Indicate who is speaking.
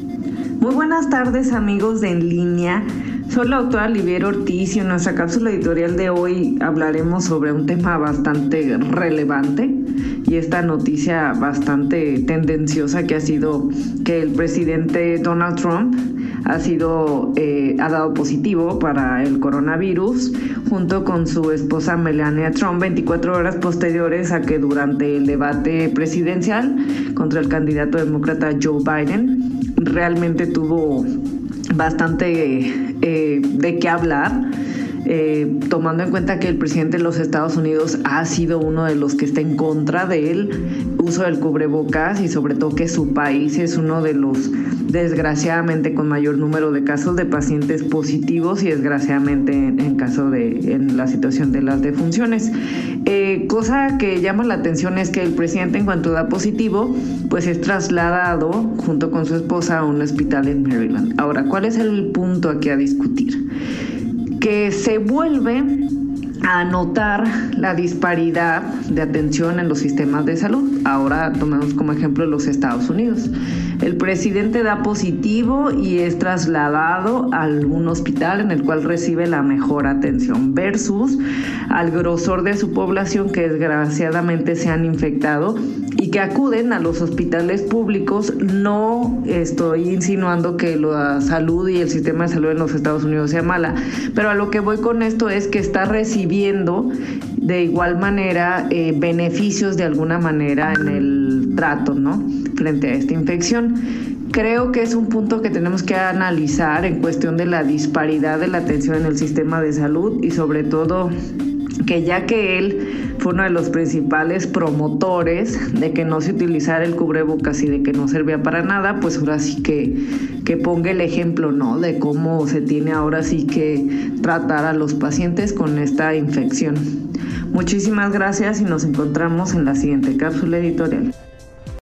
Speaker 1: Muy buenas tardes amigos de En línea. Soy la autora Olivier Ortiz y en nuestra cápsula editorial de hoy hablaremos sobre un tema bastante relevante y esta noticia bastante tendenciosa que ha sido que el presidente Donald Trump ha sido eh, ha dado positivo para el coronavirus junto con su esposa Melania Trump 24 horas posteriores a que durante el debate presidencial contra el candidato demócrata Joe Biden realmente tuvo bastante eh, de qué hablar eh, tomando en cuenta que el presidente de los Estados Unidos ha sido uno de los que está en contra del uso del cubrebocas y sobre todo que su país es uno de los desgraciadamente con mayor número de casos de pacientes positivos y desgraciadamente en, caso de en la situación de las defunciones. Eh, cosa que llama la atención es que el presidente en cuanto da positivo pues es trasladado junto con su esposa a un hospital en Maryland. Ahora, ¿cuál es el punto aquí a discutir? Que se vuelve a notar la disparidad de atención en los sistemas de salud. Ahora tomemos como ejemplo los Estados Unidos. El presidente da positivo y es trasladado a un hospital en el cual recibe la mejor atención versus al grosor de su población que desgraciadamente se han infectado que acuden a los hospitales públicos. No estoy insinuando que la salud y el sistema de salud en los Estados Unidos sea mala, pero a lo que voy con esto es que está recibiendo de igual manera eh, beneficios de alguna manera en el trato, ¿no? Frente a esta infección. Creo que es un punto que tenemos que analizar en cuestión de la disparidad de la atención en el sistema de salud y sobre todo que ya que él fue uno de los principales promotores de que no se utilizara el cubrebocas y de que no servía para nada, pues ahora sí que, que ponga el ejemplo, ¿no? De cómo se tiene ahora sí que tratar a los pacientes con esta infección. Muchísimas gracias y nos encontramos en la siguiente cápsula editorial.